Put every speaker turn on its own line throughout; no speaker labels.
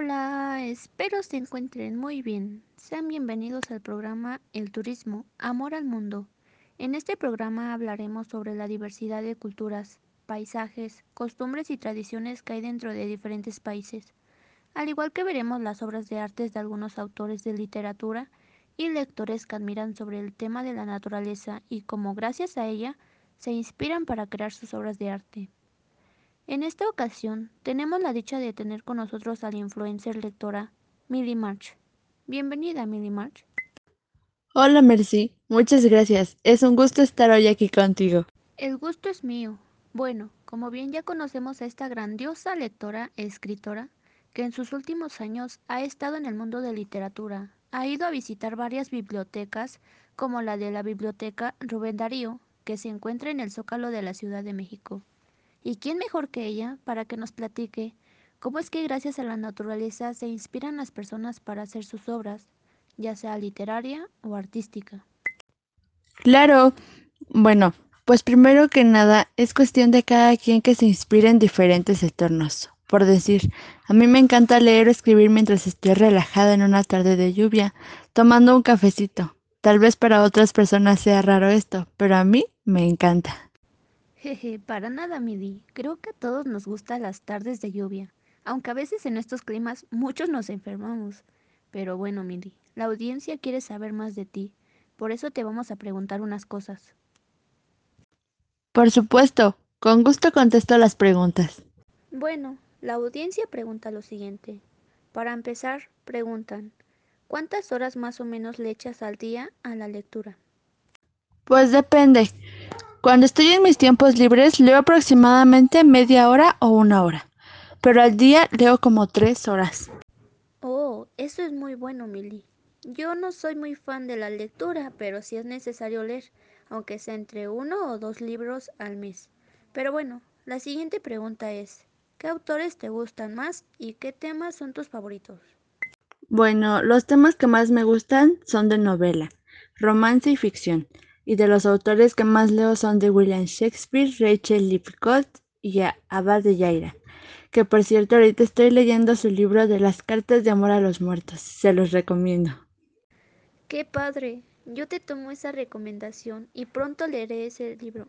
Hola, espero se encuentren muy bien. Sean bienvenidos al programa El Turismo, Amor al Mundo. En este programa hablaremos sobre la diversidad de culturas, paisajes, costumbres y tradiciones que hay dentro de diferentes países, al igual que veremos las obras de artes de algunos autores de literatura y lectores que admiran sobre el tema de la naturaleza y cómo gracias a ella se inspiran para crear sus obras de arte. En esta ocasión tenemos la dicha de tener con nosotros a la influencer lectora Millie March. Bienvenida, Millie March.
Hola, Mercy. Muchas gracias. Es un gusto estar hoy aquí contigo.
El gusto es mío. Bueno, como bien ya conocemos a esta grandiosa lectora e escritora, que en sus últimos años ha estado en el mundo de literatura, ha ido a visitar varias bibliotecas, como la de la Biblioteca Rubén Darío, que se encuentra en el Zócalo de la Ciudad de México. ¿Y quién mejor que ella para que nos platique cómo es que gracias a la naturaleza se inspiran las personas para hacer sus obras, ya sea literaria o artística?
Claro. Bueno, pues primero que nada es cuestión de cada quien que se inspire en diferentes entornos. Por decir, a mí me encanta leer o escribir mientras estoy relajada en una tarde de lluvia, tomando un cafecito. Tal vez para otras personas sea raro esto, pero a mí me encanta.
Jeje, para nada, Midi. Creo que a todos nos gustan las tardes de lluvia, aunque a veces en estos climas muchos nos enfermamos. Pero bueno, Midi, la audiencia quiere saber más de ti, por eso te vamos a preguntar unas cosas.
Por supuesto, con gusto contesto las preguntas.
Bueno, la audiencia pregunta lo siguiente. Para empezar, preguntan, ¿cuántas horas más o menos le echas al día a la lectura?
Pues depende. Cuando estoy en mis tiempos libres leo aproximadamente media hora o una hora, pero al día leo como tres horas.
Oh, eso es muy bueno, Milly. Yo no soy muy fan de la lectura, pero sí es necesario leer, aunque sea entre uno o dos libros al mes. Pero bueno, la siguiente pregunta es, ¿qué autores te gustan más y qué temas son tus favoritos?
Bueno, los temas que más me gustan son de novela, romance y ficción y de los autores que más leo son de William Shakespeare, Rachel Lipcott y Abad de Yaira, que por cierto ahorita estoy leyendo su libro de las cartas de amor a los muertos, se los recomiendo.
¡Qué padre! Yo te tomo esa recomendación y pronto leeré ese libro.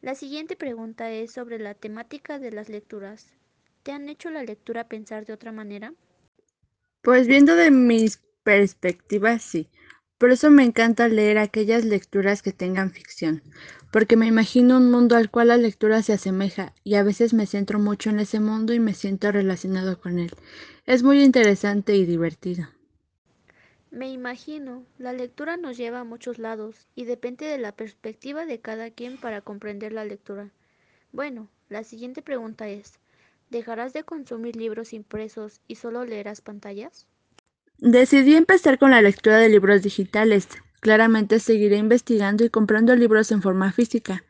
La siguiente pregunta es sobre la temática de las lecturas. ¿Te han hecho la lectura pensar de otra manera?
Pues viendo de mis perspectivas, sí. Por eso me encanta leer aquellas lecturas que tengan ficción, porque me imagino un mundo al cual la lectura se asemeja y a veces me centro mucho en ese mundo y me siento relacionado con él. Es muy interesante y divertido.
Me imagino, la lectura nos lleva a muchos lados y depende de la perspectiva de cada quien para comprender la lectura. Bueno, la siguiente pregunta es, ¿dejarás de consumir libros impresos y solo leerás pantallas?
Decidí empezar con la lectura de libros digitales. Claramente seguiré investigando y comprando libros en forma física,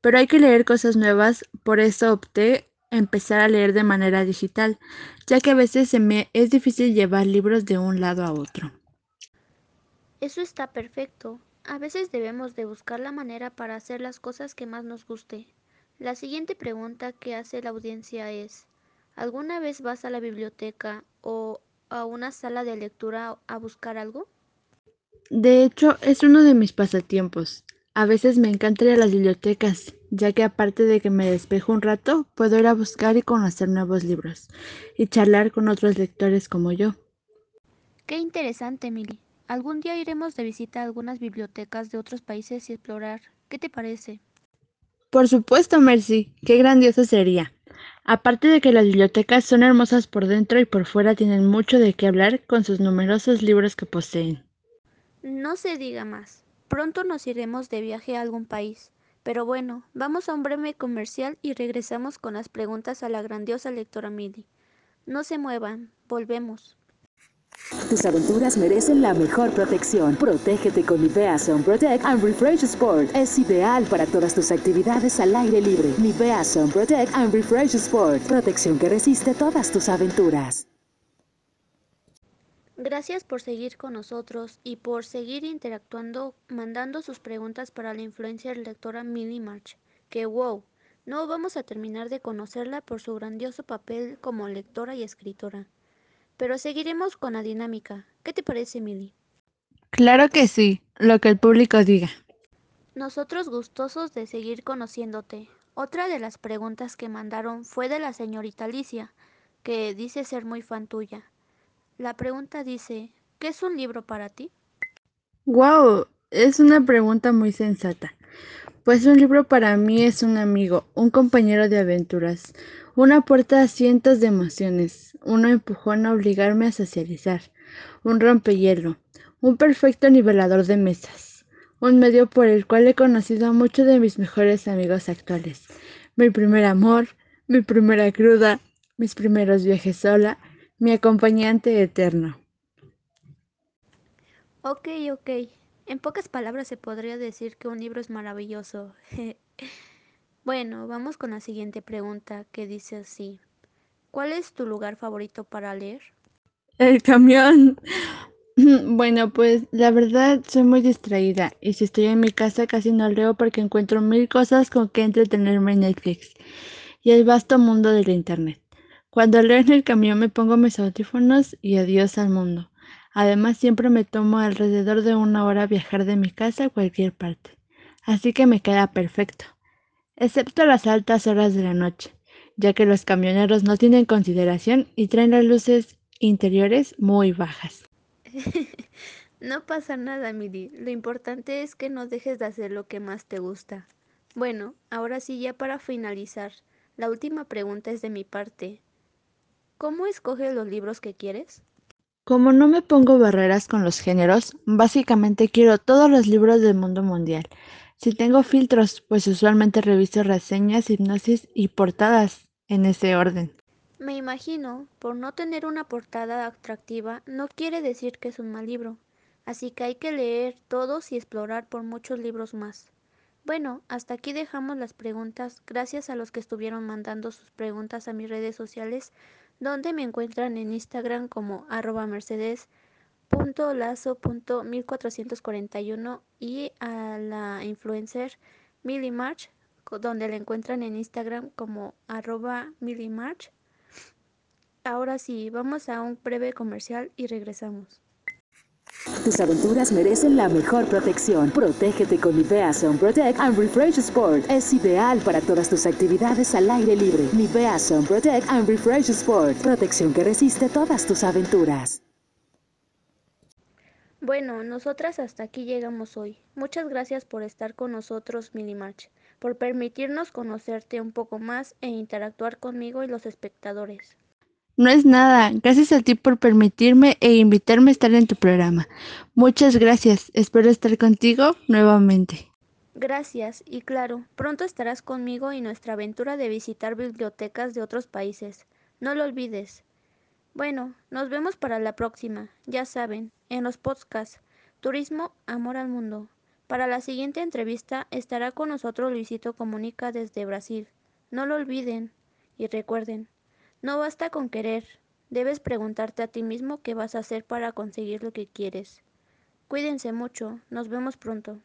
pero hay que leer cosas nuevas, por eso opté empezar a leer de manera digital, ya que a veces se me es difícil llevar libros de un lado a otro.
Eso está perfecto. A veces debemos de buscar la manera para hacer las cosas que más nos guste. La siguiente pregunta que hace la audiencia es, ¿alguna vez vas a la biblioteca o a una sala de lectura a buscar algo?
De hecho, es uno de mis pasatiempos. A veces me encanta ir a las bibliotecas, ya que aparte de que me despejo un rato, puedo ir a buscar y conocer nuevos libros y charlar con otros lectores como yo.
Qué interesante, Milly. Algún día iremos de visita a algunas bibliotecas de otros países y explorar. ¿Qué te parece?
Por supuesto, Mercy. Qué grandioso sería. Aparte de que las bibliotecas son hermosas por dentro y por fuera tienen mucho de qué hablar con sus numerosos libros que poseen.
No se diga más. Pronto nos iremos de viaje a algún país. Pero bueno, vamos a un breve comercial y regresamos con las preguntas a la grandiosa lectora Midi. No se muevan, volvemos.
Tus aventuras merecen la mejor protección. Protégete con Nivea Sun Protect and Refresh Sport. Es ideal para todas tus actividades al aire libre. Nivea Sun Protect and Refresh Sport. Protección que resiste todas tus aventuras.
Gracias por seguir con nosotros y por seguir interactuando, mandando sus preguntas para la influencia lectora Millie March. Que wow, no vamos a terminar de conocerla por su grandioso papel como lectora y escritora. Pero seguiremos con la dinámica. ¿Qué te parece, Milly?
Claro que sí, lo que el público diga.
Nosotros gustosos de seguir conociéndote. Otra de las preguntas que mandaron fue de la señorita Alicia, que dice ser muy fan tuya. La pregunta dice, ¿qué es un libro para ti?
Wow, es una pregunta muy sensata. Pues un libro para mí es un amigo, un compañero de aventuras, una puerta a cientos de emociones, un empujón a obligarme a socializar, un rompehielo, un perfecto nivelador de mesas, un medio por el cual he conocido a muchos de mis mejores amigos actuales, mi primer amor, mi primera cruda, mis primeros viajes sola, mi acompañante eterno.
Ok, ok. En pocas palabras se podría decir que un libro es maravilloso. bueno, vamos con la siguiente pregunta que dice así. ¿Cuál es tu lugar favorito para leer?
El camión. Bueno, pues la verdad soy muy distraída y si estoy en mi casa casi no leo porque encuentro mil cosas con que entretenerme en Netflix y el vasto mundo del Internet. Cuando leo en el camión me pongo mis audífonos y adiós al mundo. Además siempre me tomo alrededor de una hora viajar de mi casa a cualquier parte, así que me queda perfecto, excepto las altas horas de la noche, ya que los camioneros no tienen consideración y traen las luces interiores muy bajas.
no pasa nada, Miri. Lo importante es que no dejes de hacer lo que más te gusta. Bueno, ahora sí, ya para finalizar, la última pregunta es de mi parte. ¿Cómo escoges los libros que quieres?
Como no me pongo barreras con los géneros, básicamente quiero todos los libros del mundo mundial. Si tengo filtros, pues usualmente reviso reseñas, hipnosis y portadas en ese orden.
Me imagino, por no tener una portada atractiva no quiere decir que es un mal libro, así que hay que leer todos y explorar por muchos libros más. Bueno, hasta aquí dejamos las preguntas, gracias a los que estuvieron mandando sus preguntas a mis redes sociales, donde me encuentran en Instagram como arroba mercedes.lazo.1441 y a la influencer Millimarch, donde la encuentran en Instagram como arroba Millimarch. Ahora sí, vamos a un breve comercial y regresamos.
Tus aventuras merecen la mejor protección. Protégete con Nivea Sun Protect and Refresh Sport. Es ideal para todas tus actividades al aire libre. Nivea Sun Protect and Refresh Sport. Protección que resiste todas tus aventuras.
Bueno, nosotras hasta aquí llegamos hoy. Muchas gracias por estar con nosotros, Milimarch, por permitirnos conocerte un poco más e interactuar conmigo y los espectadores.
No es nada. Gracias a ti por permitirme e invitarme a estar en tu programa. Muchas gracias. Espero estar contigo nuevamente.
Gracias, y claro, pronto estarás conmigo en nuestra aventura de visitar bibliotecas de otros países. No lo olvides. Bueno, nos vemos para la próxima. Ya saben, en los podcasts Turismo, Amor al Mundo. Para la siguiente entrevista estará con nosotros Luisito Comunica desde Brasil. No lo olviden. Y recuerden, no basta con querer, debes preguntarte a ti mismo qué vas a hacer para conseguir lo que quieres. Cuídense mucho, nos vemos pronto.